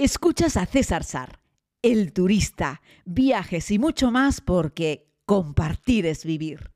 Escuchas a César Sar, el turista, viajes y mucho más porque compartir es vivir.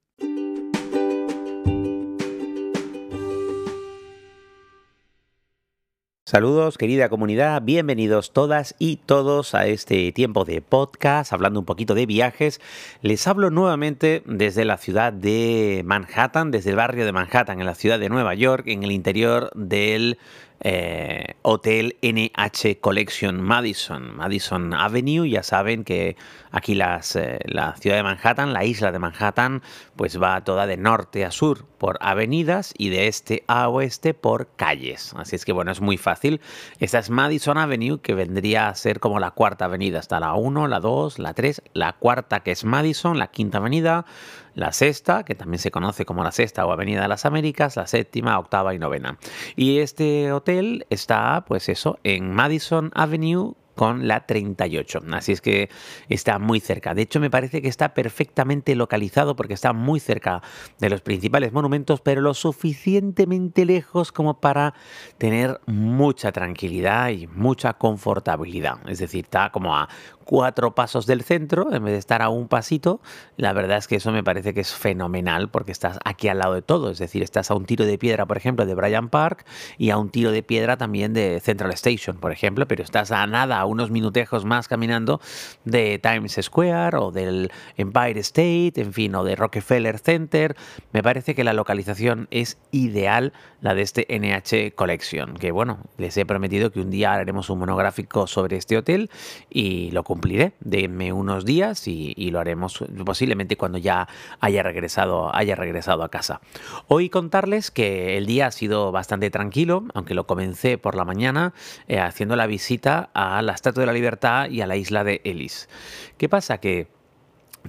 Saludos querida comunidad, bienvenidos todas y todos a este tiempo de podcast, hablando un poquito de viajes. Les hablo nuevamente desde la ciudad de Manhattan, desde el barrio de Manhattan, en la ciudad de Nueva York, en el interior del eh, Hotel NH Collection Madison, Madison Avenue. Ya saben que aquí eh, la ciudad de Manhattan, la isla de Manhattan, pues va toda de norte a sur por avenidas y de este a oeste por calles. Así es que bueno, es muy fácil. Esta es Madison Avenue, que vendría a ser como la cuarta avenida. Está la 1, la 2, la 3, la cuarta que es Madison, la quinta avenida, la sexta, que también se conoce como la sexta o Avenida de las Américas, la séptima, octava y novena. Y este hotel está, pues eso, en Madison Avenue con la 38. Así es que está muy cerca. De hecho, me parece que está perfectamente localizado porque está muy cerca de los principales monumentos, pero lo suficientemente lejos como para tener mucha tranquilidad y mucha confortabilidad. Es decir, está como a cuatro pasos del centro en vez de estar a un pasito. La verdad es que eso me parece que es fenomenal porque estás aquí al lado de todo. Es decir, estás a un tiro de piedra, por ejemplo, de Bryant Park y a un tiro de piedra también de Central Station, por ejemplo, pero estás a nada, unos minutejos más caminando de Times Square o del Empire State, en fin, o de Rockefeller Center. Me parece que la localización es ideal, la de este NH Collection, que bueno, les he prometido que un día haremos un monográfico sobre este hotel y lo cumpliré. Denme unos días y, lo haremos posiblemente cuando ya haya regresado, haya regresado a casa. Hoy contarles que el día ha sido bastante tranquilo, aunque lo comencé por la mañana eh, haciendo la visita a la Estatua de la Libertad y a la isla de Ellis. ¿Qué pasa? Que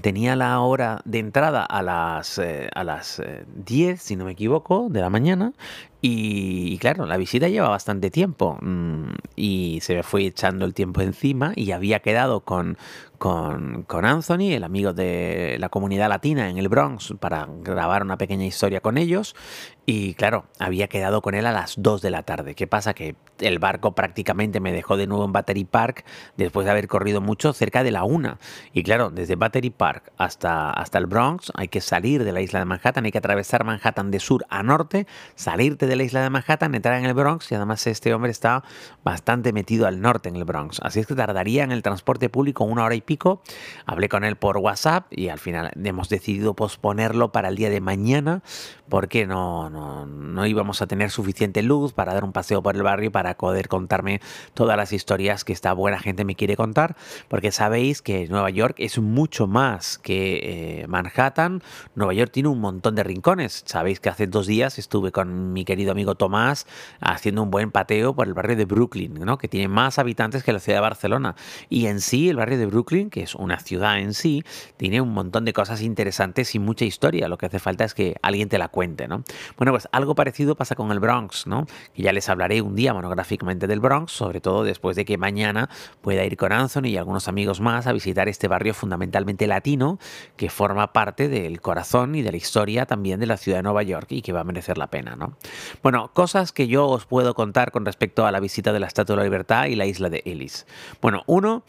tenía la hora de entrada a las, eh, a las 10, eh, si no me equivoco, de la mañana. Y, claro, la visita lleva bastante tiempo mm, y se me fue echando el tiempo encima y había quedado con, con, con, Anthony, el amigo de la comunidad latina en el Bronx, para grabar una pequeña historia con ellos. Y claro, había quedado con él a las 2 de la tarde. ¿Qué pasa? Que el barco prácticamente me dejó de nuevo en Battery Park después de haber corrido mucho cerca de la 1. Y claro, desde Battery Park hasta, hasta el Bronx hay que salir de la isla de Manhattan, hay que atravesar Manhattan de sur a norte, salirte de la isla de Manhattan, entrar en el Bronx y además este hombre está bastante metido al norte en el Bronx. Así es que tardaría en el transporte público una hora y pico. Hablé con él por WhatsApp y al final hemos decidido posponerlo para el día de mañana porque no no, íbamos a tener suficiente luz para dar un paseo por el barrio para poder contarme todas las historias que esta buena gente me quiere contar, porque sabéis que Nueva York es mucho más que eh, Manhattan. Nueva York tiene un montón de rincones. Sabéis que hace dos días estuve con mi querido amigo Tomás haciendo un buen pateo por el barrio de Brooklyn, que tiene más habitantes que la ciudad de Barcelona. Y en sí, el barrio de Brooklyn, que es una ciudad en sí, tiene un montón de cosas interesantes y mucha historia. Lo que hace falta es que alguien te la cuente. ¿no? Bueno, pues algo parecido pasa con el Bronx, ¿no? Que ya les hablaré un día monográficamente del Bronx, sobre todo después de que mañana pueda ir con Anthony y algunos amigos más a visitar este barrio fundamentalmente latino que forma parte del corazón y de la historia también de la ciudad de Nueva York y que va a merecer la pena, ¿no? Bueno, cosas que yo os puedo contar con respecto a la visita de la Estatua de la Libertad y la isla de Ellis. Bueno, uno,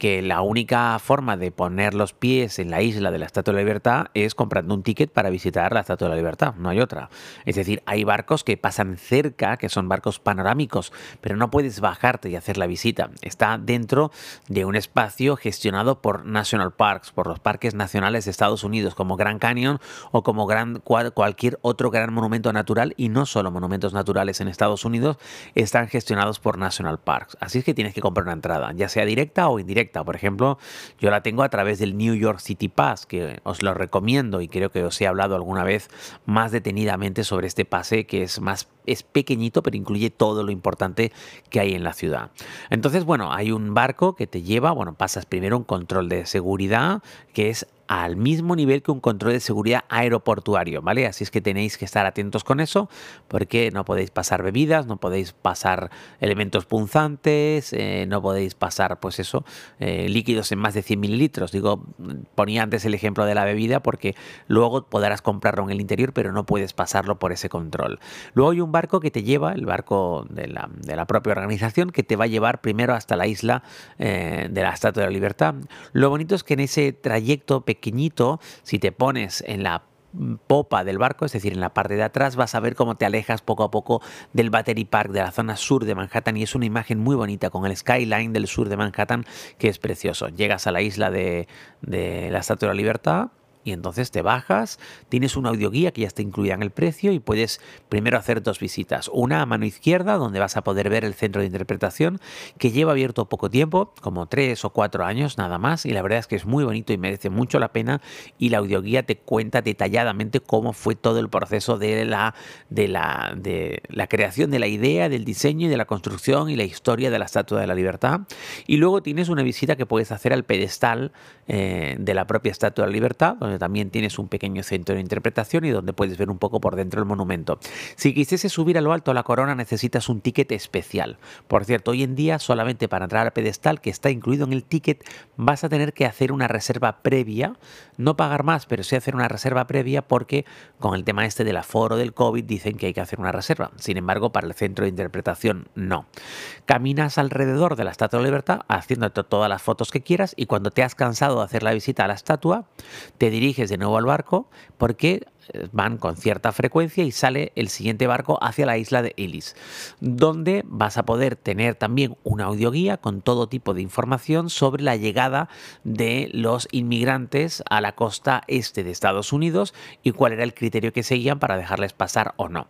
que la única forma de poner los pies en la isla de la Estatua de la Libertad es comprando un ticket para visitar la Estatua de la Libertad, no hay otra. Es decir, hay barcos que pasan cerca, que son barcos panorámicos, pero no puedes bajarte y hacer la visita. Está dentro de un espacio gestionado por National Parks, por los parques nacionales de Estados Unidos, como Grand Canyon o como gran, cualquier otro gran monumento natural, y no solo monumentos naturales en Estados Unidos, están gestionados por National Parks. Así es que tienes que comprar una entrada, ya sea directa o indirecta por ejemplo, yo la tengo a través del New York City Pass, que os lo recomiendo y creo que os he hablado alguna vez más detenidamente sobre este pase que es más es pequeñito, pero incluye todo lo importante que hay en la ciudad. Entonces, bueno, hay un barco que te lleva, bueno, pasas primero un control de seguridad que es al mismo nivel que un control de seguridad aeroportuario, ¿vale? Así es que tenéis que estar atentos con eso, porque no podéis pasar bebidas, no podéis pasar elementos punzantes, eh, no podéis pasar, pues eso, eh, líquidos en más de 100 mililitros. Digo, ponía antes el ejemplo de la bebida porque luego podrás comprarlo en el interior, pero no puedes pasarlo por ese control. Luego hay un barco que te lleva, el barco de la, propia organización, que te va a llevar primero hasta la isla eh, de la Estatua de la Libertad. Lo bonito es que en ese trayecto pequeñito, si te pones en la popa del barco, es decir, en la parte de atrás, vas a ver cómo te alejas poco a poco del Battery Park, de la zona sur de Manhattan, y es una imagen muy bonita con el skyline del sur de Manhattan, que es precioso. Llegas a la isla de, de la Estatua de la Libertad, y entonces te bajas, tienes una audioguía que ya está incluida en el precio y puedes primero hacer dos visitas. Una a mano izquierda, donde vas a poder ver el centro de interpretación, que lleva abierto poco tiempo, como tres o cuatro años nada más, y la verdad es que es muy bonito y merece mucho la pena. Y la audioguía te cuenta detalladamente cómo fue todo el proceso de la, de la, de la creación de la idea, del diseño y de la construcción y la historia de la Estatua de la Libertad. Y luego tienes una visita que puedes hacer al pedestal eh, de la propia Estatua de la Libertad, donde también tienes un pequeño centro de interpretación y donde puedes ver un poco por dentro el monumento. Si quisiese subir a lo alto la corona necesitas un ticket especial. Por cierto, hoy en día solamente para entrar al pedestal que está incluido en el ticket vas a tener que hacer una reserva previa, no pagar más, pero sí hacer una reserva previa porque con el tema este del aforo del COVID dicen que hay que hacer una reserva. Sin embargo, para el centro de interpretación no. Caminas alrededor de la Estatua de Libertad haciendo todas las fotos que quieras y cuando te has cansado de hacer la visita a la estatua, te diriges de nuevo al barco porque van con cierta frecuencia y sale el siguiente barco hacia la isla de Ellis, donde vas a poder tener también una audioguía con todo tipo de información sobre la llegada de los inmigrantes a la costa este de Estados Unidos y cuál era el criterio que seguían para dejarles pasar o no.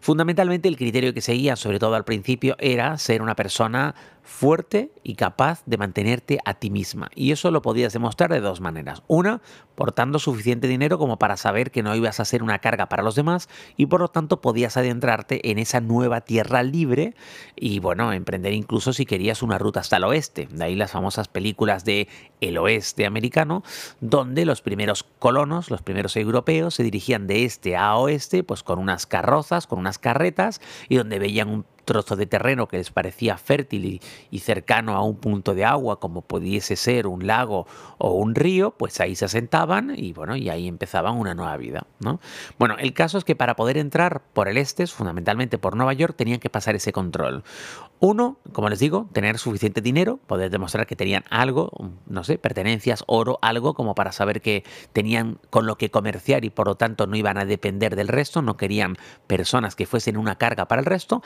Fundamentalmente el criterio que seguían, sobre todo al principio, era ser una persona fuerte y capaz de mantenerte a ti misma. Y eso lo podías demostrar de dos maneras. Una, portando suficiente dinero como para saber que no ibas a ser una carga para los demás y por lo tanto podías adentrarte en esa nueva tierra libre y bueno, emprender incluso si querías una ruta hasta el oeste. De ahí las famosas películas de el oeste americano, donde los primeros colonos, los primeros europeos, se dirigían de este a oeste, pues con unas carrozas, con unas carretas y donde veían un trozo de terreno que les parecía fértil y, cercano a un punto de agua, como pudiese ser un lago o un río, pues ahí se asentaban y bueno, y ahí empezaban una nueva vida. ¿no? Bueno, el caso es que para poder entrar por el este, fundamentalmente por Nueva York, tenían que pasar ese control. Uno, como les digo, tener suficiente dinero, poder demostrar que tenían algo, no sé, pertenencias, oro, algo como para saber que tenían con lo que comerciar y por lo tanto no iban a depender del resto, no querían personas que fuesen una carga para el resto.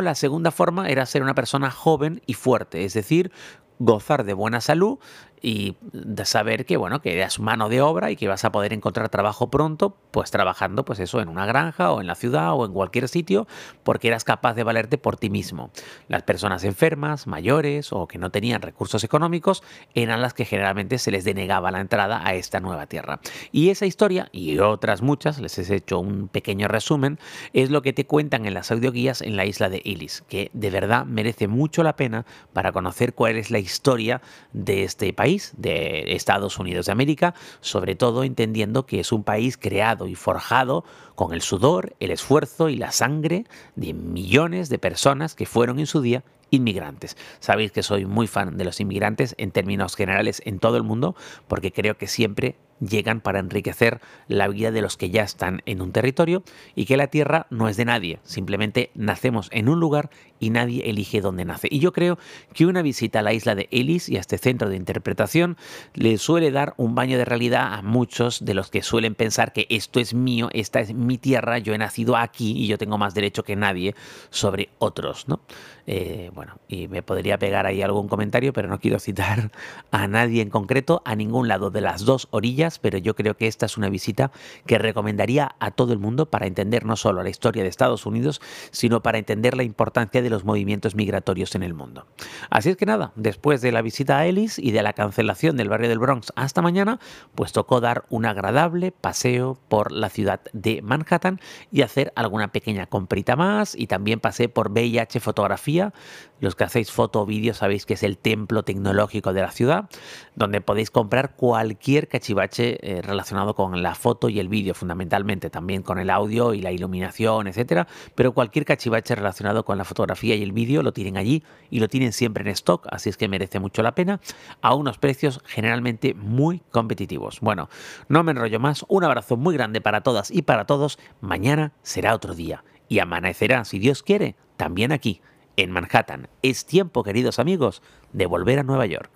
La segunda forma era ser una persona joven y fuerte, es decir, gozar de buena salud y de saber que bueno que eras mano de obra y que vas a poder encontrar trabajo pronto pues trabajando pues eso en una granja o en la ciudad o en cualquier sitio porque eras capaz de valerte por ti mismo. Las personas enfermas mayores o que no tenían recursos económicos eran las que generalmente se les denegaba la entrada a esta nueva tierra. Y esa historia y otras muchas les he hecho un pequeño resumen es lo que te cuentan en las audioguías en la isla de Ellis que de verdad merece mucho la pena para conocer cuál es la historia de este país de Estados Unidos de América, sobre todo entendiendo que es un país creado y forjado con el sudor, el esfuerzo y la sangre de millones de personas que fueron en su día inmigrantes. Sabéis que soy muy fan de los inmigrantes en términos generales en todo el mundo porque creo que siempre llegan para enriquecer la vida de los que ya están en un territorio y que la tierra no es de nadie, simplemente nacemos en un lugar y nadie elige dónde nace. Y yo creo que una visita a la isla de Ellis y a este centro de interpretación le suele dar un baño de realidad a muchos de los que suelen pensar que esto es mío, esta es mi tierra, yo he nacido aquí y yo tengo más derecho que nadie sobre otros, ¿no? Eh, bueno, y me podría pegar ahí algún comentario, pero no quiero citar a nadie en concreto, a ningún lado de las dos orillas pero yo creo que esta es una visita que recomendaría a todo el mundo para entender no solo la historia de Estados Unidos, sino para entender la importancia de los movimientos migratorios en el mundo. Así es que nada, después de la visita a Ellis y de la cancelación del barrio del Bronx hasta mañana, pues tocó dar un agradable paseo por la ciudad de Manhattan y hacer alguna pequeña comprita más y también pasé por VIH Fotografía, Los que hacéis foto o vídeo sabéis que es el templo tecnológico de la ciudad, donde podéis comprar cualquier cachivache eh, relacionado con la foto y el vídeo, fundamentalmente también con el audio y la iluminación, etcétera. Pero cualquier cachivache relacionado con la fotografía y el vídeo lo tienen allí y lo tienen siempre en stock, así es que merece mucho la pena, a unos precios generalmente muy competitivos. Bueno, no me enrollo más, un abrazo muy grande para todas y para todos. Mañana será otro día y amanecerá, si Dios quiere, también aquí, en Manhattan. Es tiempo, queridos amigos, de volver a Nueva York.